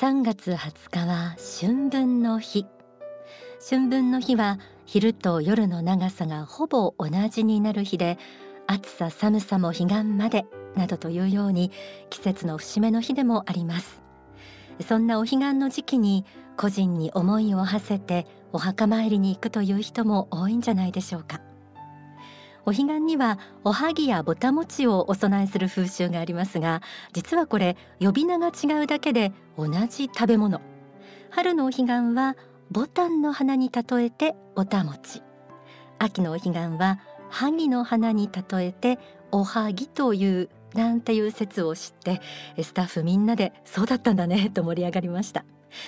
3月20日は春分の日。春分の日は昼と夜の長さがほぼ同じになる日で暑さ寒さも彼岸までなどというように季節の節目の日でもあります。そんなお彼岸の時期に個人に思いを馳せてお墓参りに行くという人も多いんじゃないでしょうか。お彼岸にはおはぎやぼた餅をお供えする風習がありますが実はこれ呼び名が違うだけで同じ食べ物。春のお彼岸はボタンの花に例えてぼた餅秋のお彼岸は萩の花に例えておはぎというなんていう説を知ってスタッフみんなでそうだったんだねと盛り上がりました。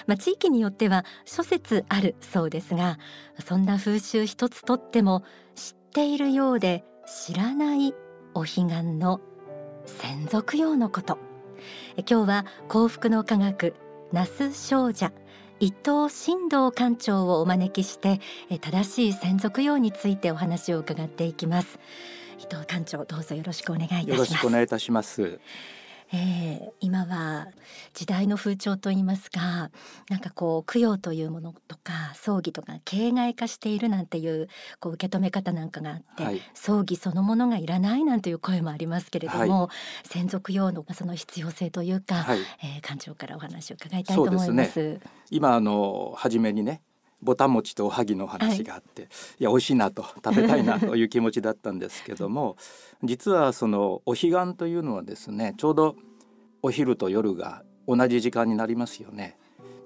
まあ、地域によっては諸説あるそうですがそんな風習一つとっても知っているようで知らないお彼岸の専属用のこと。今日は幸福の科学那須少女伊藤新道館長をお招きして正しい専属用についてお話を伺っていきます。伊藤館長どうぞよろしくお願いいたします。よろしくお願いいたします。えー、今は時代の風潮といいますかなんかこう供養というものとか葬儀とか形骸化しているなんていうこう受け止め方なんかがあって、はい、葬儀そのものがいらないなんていう声もありますけれども、はい、専属用のその必要性というか、はい、えー、館長からお話を伺いたいと思います。すね、今あの初めにねぼたもちとおはぎの話があって、はい、いや美味しいなと食べたいなという気持ちだったんですけども 実はそのお彼岸というのはですねちょうどお昼と夜が同じ時間になりますよね。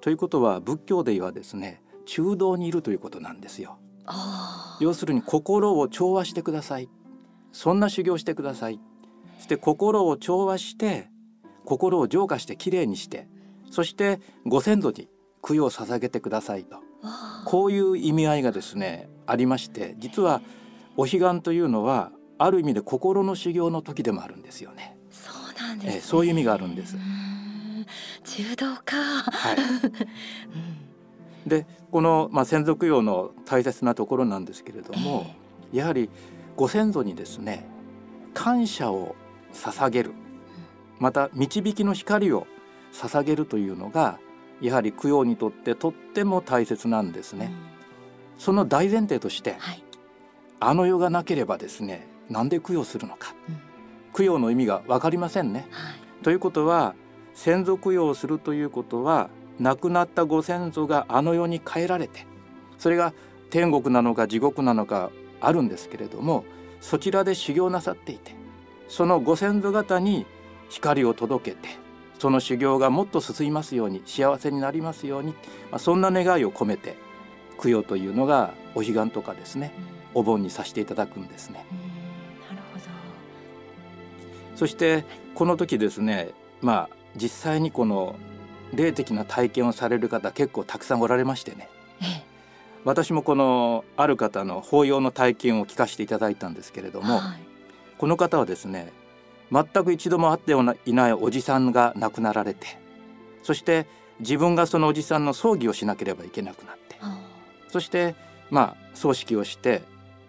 ということは仏教ではですね中道にいるということなんですよ。要するに心を調和してください。そんな修行してください。そして心を調和して心を浄化してきれいにしてそしてご先祖に供養を捧げてくださいとこういう意味合いがですねありまして実はお彼岸というのはある意味で心の修行の時でもあるんですよね。そうなんです、ね、えそういう意味があるんです。柔道か。はい。うん、でこのまあ先祖供養の大切なところなんですけれども、えー、やはりご先祖にですね感謝を捧げる、また導きの光を捧げるというのがやはり供養にとってとっても大切なんですね。うん、その大前提として、はい、あの世がなければですねなんで供養するのか、うん、供養の意味が分かりませんね。はい、ということは先祖供養をするということは亡くなったご先祖があの世に帰られてそれが天国なのか地獄なのかあるんですけれどもそちらで修行なさっていてそのご先祖方に光を届けてその修行がもっと進みますように幸せになりますように、まあ、そんな願いを込めて供養というのがお彼岸とかですね、お盆にさせていただくんですね。なるほど。そしてこの時ですねまあ実際にこの霊的な体験をされる方結構たくさんおられましてね、ええ、私もこのある方の法要の体験を聞かせていただいたんですけれども、はい、この方はですね全く一度も会っていないおじさんが亡くなられてそして自分がそのおじさんの葬儀をしなければいけなくなってそしてまあ葬式をして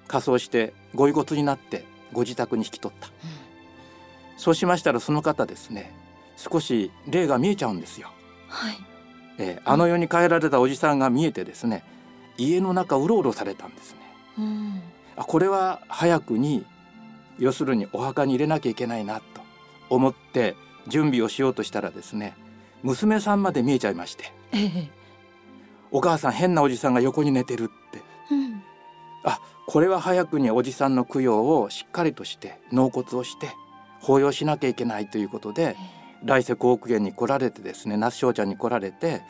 仮装してご遺骨になってご自宅に引き取った、うん、そうしましたらその方ですね少し霊が見えちゃうんですよ。はい、えー、あの世に帰られたおじさんが見えてですね家の中うろうろされたんですね。うん、あこれは早くに要するにお墓に入れなきゃいけないなと思って準備をしようとしたらですね娘さんまで見えちゃいまして、ええ、お母さん変なおじさんが横に寝てるって、うん、あこれは早くにおじさんの供養をしっかりとして納骨をして法要しなきゃいけないということで、ええ、来世幸福園に来られてですね那須翔ちゃんに来られて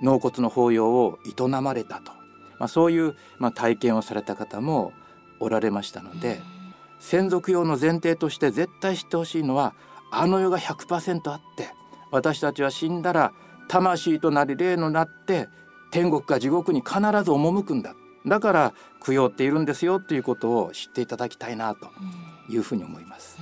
納骨の法要を営まれたと、まあ、そういう、まあ、体験をされた方もおられましたので。うん専属用の前提として絶対知ってほしいのはあの世が100%あって私たちは死んだら魂となり霊のなって天国か地獄に必ず赴くんだだから供養っているんですよということを知っていただきたいなというふうに思います。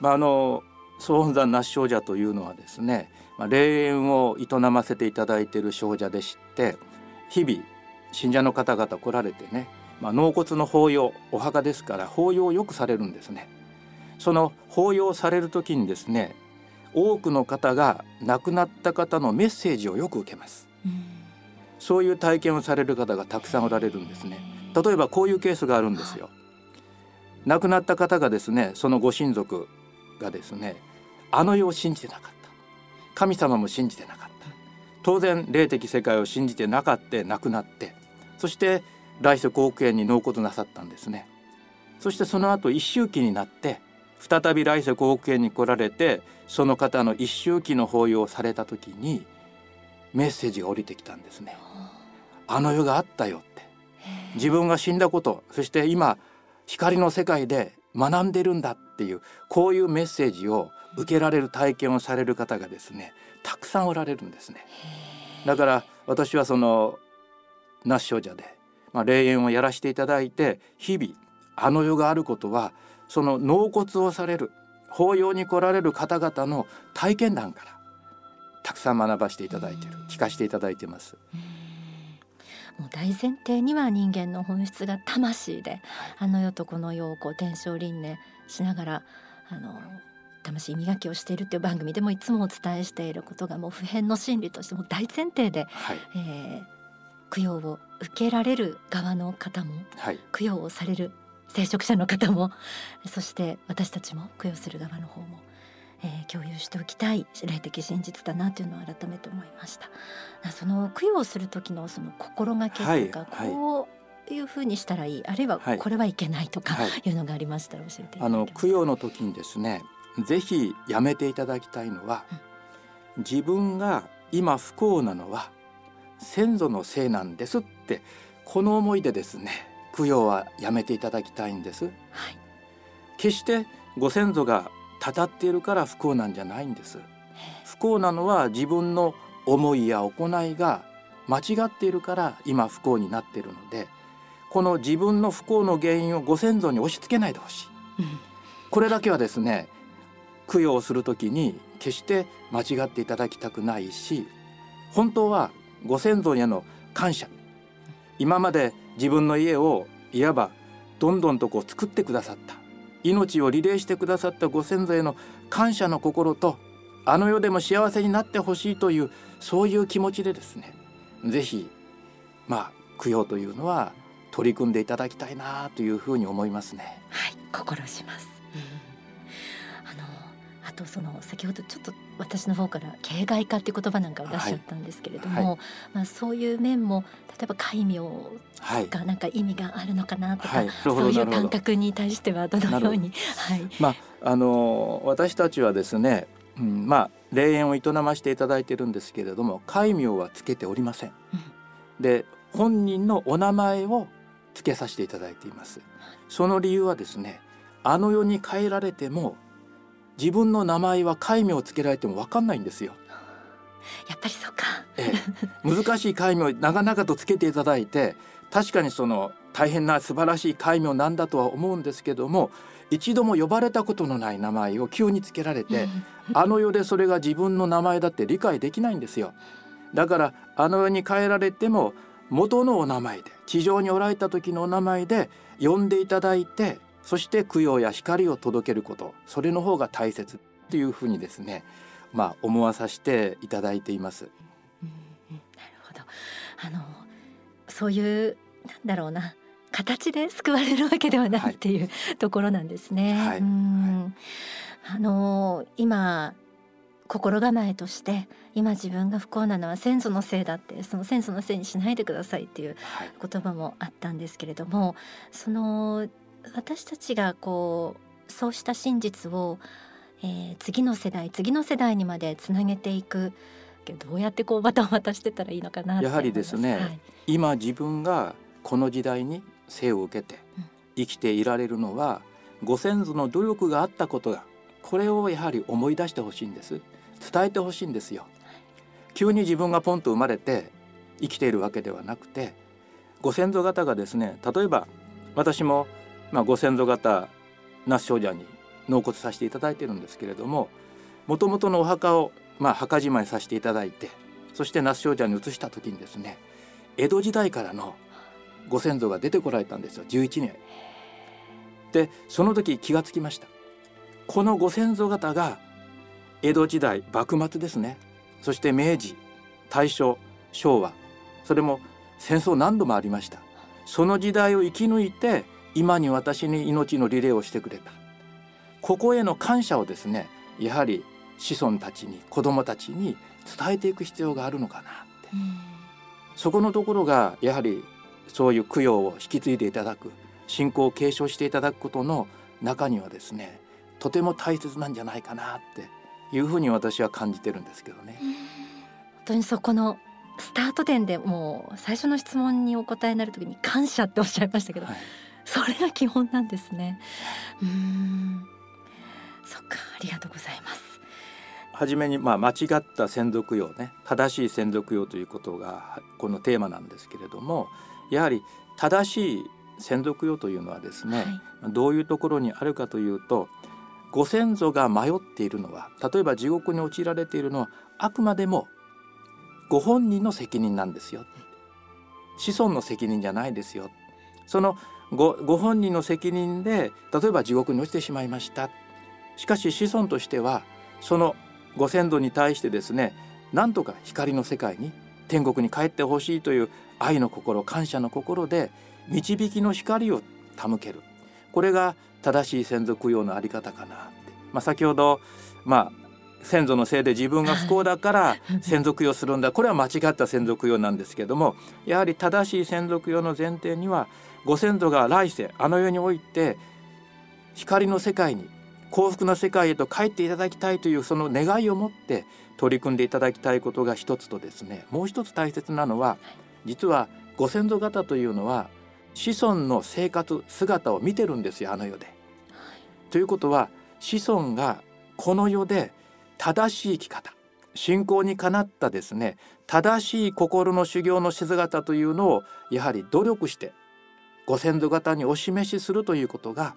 まあ、あの総本山那須少女というのはですね、まあ、霊園を営ませていただいている少女でして日々信者の方々来られてねまあ、納骨の法要お墓ですから法要をよくされるんですね。その法要される時にですね多くの方が亡くなった方のメッセージをよく受けます、うん、そういう体験をされる方がたくさんおられるんですね。例えばこういうケースがあるんですよ。亡くなった方がですねそのご親族がですねあの世を信じてなかった。神様も信じてなかった。当然霊的世界を信じてなかった亡くなって。そして来世後悔に納骨なさったんですねそしてその後一周期になって再び来世後悔に来られてその方の一周期の法要をされた時にメッセージが降りてきたんですね。あの世があったよって自分が死んだことそして今光の世界で学んでるんだっていうこういうメッセージを受けられる体験をされる方がですねたくさんおられるんですね。だから私はその那須少女で、まあ、霊園をやらせていただいて日々あの世があることはその納骨をされる法要に来られる方々の体験談からたくさん学ばせていただいている聞かせていただいてます。もう大前提には人間の本質が魂で、あの世とこの世をこう伝承輪廻しながらあの魂磨きをしているっていう番組でもいつもお伝えしていることがもう普遍の真理としても大前提で、はい、えー、供養を受けられる側の方も、はい、供養をされる聖職者の方もそして私たちも供養する側の方も、えー、共有しておきたい霊的真実だなというのを改めて思いました。その供養する時のその心がけとか、はい、こういうふうにしたらいいあるいはこれはいけないとかい。うのがありましたら教えてあの供養の時にですねぜひやめていただきたいのは、うん、自分が今不幸なのは先祖のせいなんですってこの思いでですね供養はやめていただきたいんです、はい、決してご先祖がたたっているから不幸なんじゃないんです。不幸なのは自分の思いや行いが間違っているから今不幸になっているのでこの自分の不幸の原因をご先祖に押し付けないでほしい、これだけはですね供養する時に決して間違っていただきたくないし本当はご先祖への感謝今まで自分の家をいわばどんどんとこう作ってくださった命をリレーしてくださったご先祖への感謝の心とあの世でも幸せになってほしいというそういう気持ちでですね是非まあ供養というのは取り組んでいただきたいなというふうに思いますね。はい、心します。とその先ほどちょっと私の方から形骸化っていう言葉なんかを出しちゃったんですけれども、はいはい、まあそういう面も例えば戒名がなんか意味があるのかなとか、はい、そういう感覚に対してはどのように、はい、まああの私たちはですね、うん、まあ霊園を営ましていただいているんですけれども戒名はつけておりません。うん、で本人のお名前を付けさせていただいています。その理由はですねあの世に帰られても自分の名前は戒名をつけられても分かんないんですよ。やっぱりそうか、ええ、難しい戒名を長々とつけていただいて確かにその大変な素晴らしい戒名なんだとは思うんですけども一度も呼ばれたことのない名前を急につけられてあの世でそれが自分の名前だって理解できないんですよ。だからあの世に帰られても元のお名前で地上におられた時のお名前で呼んでいただいてそして供養や光を届けることそれの方が大切というふうにですねまあ思わさせていただいています。うんなるほど。あのそういうなんだろうな形で救われるわけではない、っていうところなんですね。はい、うん。あの今心構えとして今自分が不幸なのは先祖のせいだってその先祖のせいにしないでくださいっていう言葉もあったんですけれども、その私たちがこうそうした真実を、えー、次の世代次の世代にまでつなげていく。どうやってこうバトンを渡してたらいいのかなやはりですね、はい、今自分がこの時代に生を受けて生きていられるのは、うん、ご先祖の努力があったことがこれをやはり思い出してほしいんです。伝えてほしいんですよ。急に自分がポンと生まれて生きているわけではなくてご先祖方がですね例えば私もまあ、ご先祖方那須少女に納骨させていただいてるんですけれどももともとのお墓を、まあ、墓じまいさせていただいてそして那須少女に移した時にですね江戸時代からのご先祖が出てこられたんですよ11年。でその時気がつきました。このご先祖方が江戸時代幕末ですね。そして明治大正昭和それも戦争何度もありました。その時代を生き抜いて今に私に命のリレーをしてくれた。ここへの感謝をですねやはり子孫たちに子供たちに伝えていく必要があるのかなって、そこのところがやはりそういう供養を引き継いでいただく信仰を継承していただくことの中にはですねとても大切なんじゃないかなっていうふうに私は感じてるんですけどね。本当にそこのスタート点でもう最初の質問にお答えになる時に感謝っておっしゃいましたけど、はい、それが基本なんですね。うん。そっか。ありがとうございます。はじめにまあ間違った先祖供養ね。正しい先祖供養ということがこのテーマなんですけれどもやはり正しい先祖供養というのはですね、はい、どういうところにあるかというとご先祖が迷っているのは例えば地獄に陥られているのはあくまでもご本人の責任なんですよ。子孫の責任じゃないですよ。そのごご本人の責任で例えば地獄に落ちてしまいました。しかし子孫としてはそのご先祖に対してですねなんとか光の世界に天国に帰ってほしいという愛の心感謝の心で導きの光を手ける。これが正しい先祖供養のあり方かなって、まあ、先ほどまあ先祖のせいで自分が不幸だから先祖供養するんだ。これは間違った先祖供養なんですけどもやはり正しい先祖供養の前提にはご先祖が来世あの世において光の世界に幸福な世界へと帰っていただきたいというその願いを持って取り組んでいただきたいことが一つとですね。もう一つ大切なのは実はご先祖方というのは子孫の生活姿を見てるんですよあの世で。ということは子孫がこの世で正しい生き方信仰にかなったですね正しい心の修行の姿というのをやはり努力してご先祖方にお示しするということが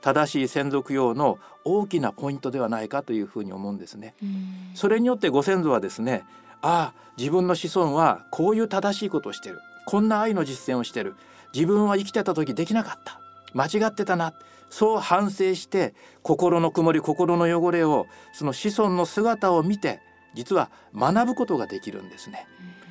正しい先祖供養の大きなポイントではないかというふうに思うんですね。それによってご先祖はですねああ自分の子孫はこういう正しいことをしてる。こんな愛の実践をしてる。自分は生きてた時できなかった。間違ってたな。そう反省して心の曇り心の汚れをその子孫の姿を見て実は学ぶことができるんですね。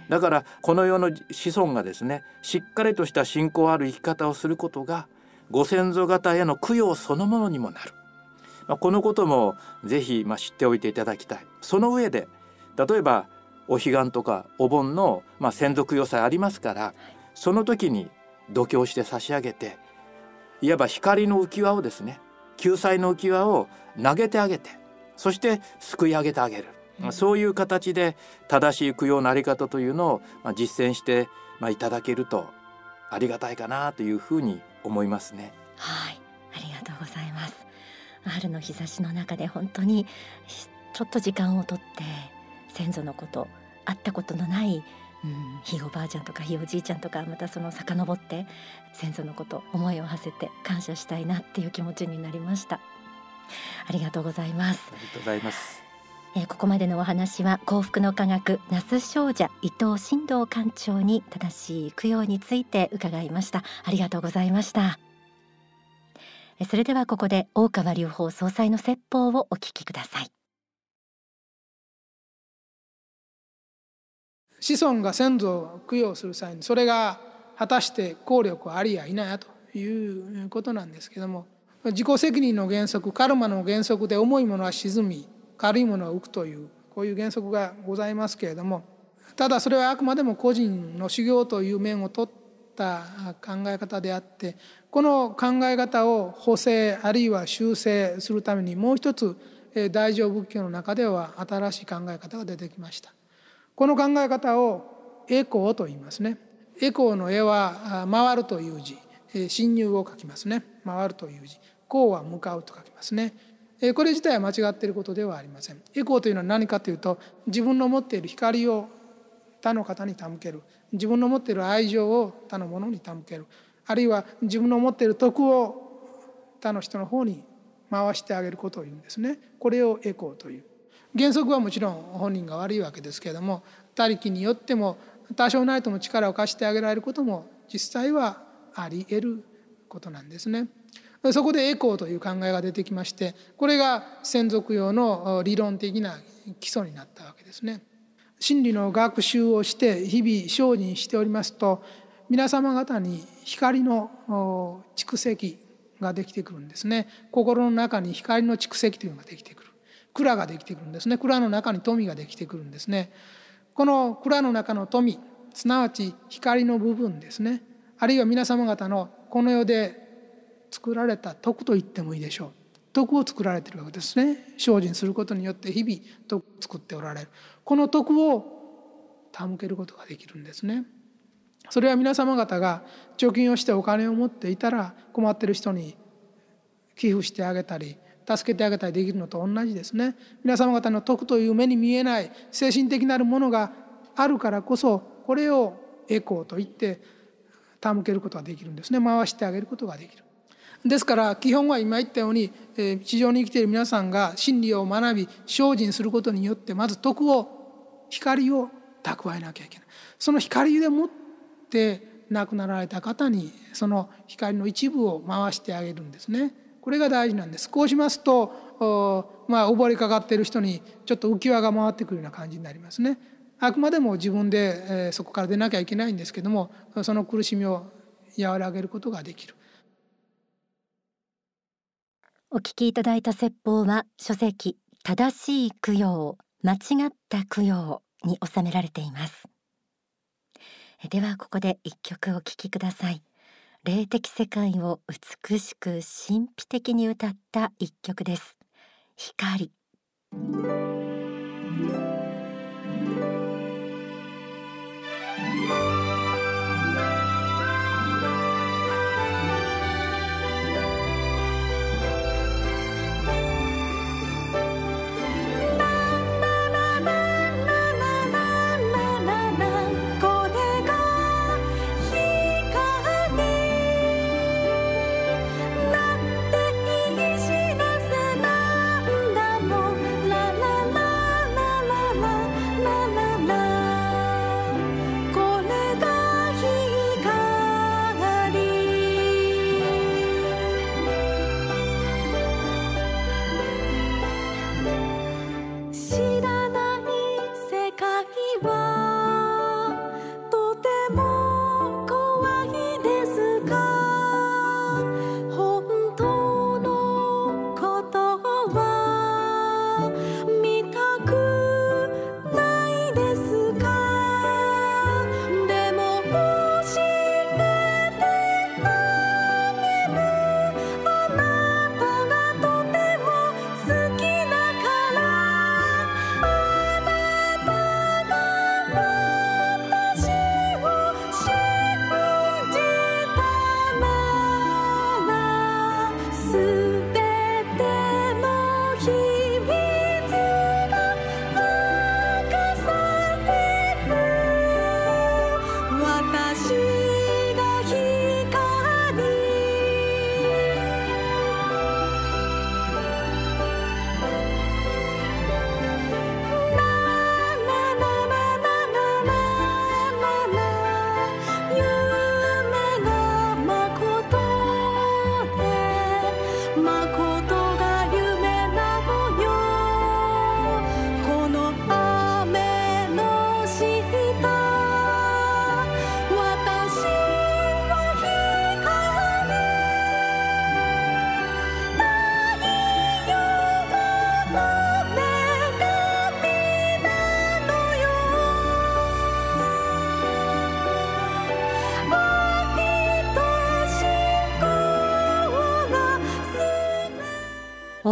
だからこの世の子孫がですねしっかりとした信仰ある生き方をすることがご先祖方への供養そのものにもなる、まあ、このこともぜひまあ知っておいていただきたい。その上で例えばお彼岸とかお盆のまあ先祖供養祭ありますからその時に度胸して差し上げていわば光の浮き輪をですね救済の浮き輪を投げてあげてそして救い上げてあげる、うん、そういう形で正しい供養のあり方というのを、まあ、実践してまあ、いただけるとありがたいかなというふうに思いますね。はい。ありがとうございます。春の日差しの中で本当にちょっと時間をとって先祖のこと会ったことのないうん、ひいおばあちゃんとかひいおじいちゃんとかまたその遡って先祖のこと思いを馳せて感謝したいなっていう気持ちになりました。ありがとうございます。ありがとうございますえー、ここまでのお話は幸福の科学那須少女伊藤新道館長に正しい供養について伺いました。ありがとうございました。それではここで大川隆法総裁の説法をお聞きください。子孫が先祖を供養する際にそれが果たして効力ありやいなやということなんですけども自己責任の原則カルマの原則で重いものは沈み軽いものは浮くというこういう原則がございますけれどもただそれはあくまでも個人の修行という面を取った考え方であってこの考え方を補正あるいは修正するためにもう一つ大乗仏教の中では新しい考え方が出てきました。この考え方をエコーと言いますね。エコーの絵は回るという字。侵入を書きますね。回るという字。こうは向かうと書きますね。これ自体は間違っていることではありません。エコーというのは何かというと自分の持っている光を他の方に手向ける。自分の持っている愛情を他の者に手向ける。あるいは自分の持っている徳を他の人の方に回してあげることを言うんですね。これをエコーという。原則はもちろん本人が悪いわけですけれども他力によっても多少ないとも力を貸してあげられることも実際はあり得ることなんですね。そこでエコーという考えが出てきましてこれが専属用の理論的な基礎になったわけですね。真理の学習をして日々精進しておりますと皆様方に光の蓄積ができてくるんですね。心の中に光の蓄積というのができてくる。蔵ができてくるんですね。蔵の中に富ができてくるんですね。この蔵の中の富すなわち光の部分ですね。あるいは皆様方のこの世で作られた徳と言ってもいいでしょう。徳を作られているわけですね。精進することによって日々徳を作っておられる。この徳を手向けることができるんですね。それは皆様方が貯金をしてお金を持っていたら困ってる人に寄付してあげたり助けてあげたりできるのと同じですね。皆様方の徳という目に見えない精神的なるものがあるからこそこれをエコーと言って手向けることができるんですね。回してあげることができる。ですから基本は今言ったように地上に生きている皆さんが真理を学び精進することによってまず徳を光を蓄えなきゃいけない。その光でもって亡くなられた方にその光の一部を回してあげるんですね。これが大事なんです。こうしますとまあ溺れかかっている人にちょっと浮き輪が回ってくるような感じになりますね。あくまでも自分で、えそこから出なきゃいけないんですけどもその苦しみを和らげることができる。お聞きいただいた説法は書籍正しい供養間違った供養に収められています。ではここで一曲お聴きください。霊的世界を美しく神秘的に歌った一曲です。光。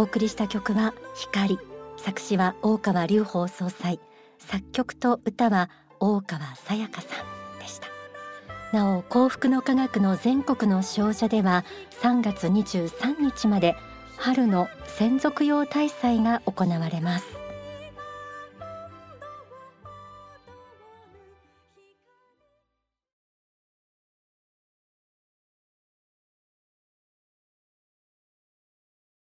お送りした曲は光。作詞は大川隆法総裁。作曲と歌は大川さやかさんでした。なお幸福の科学の全国の少女では3月23日まで春の専属用大祭が行われます。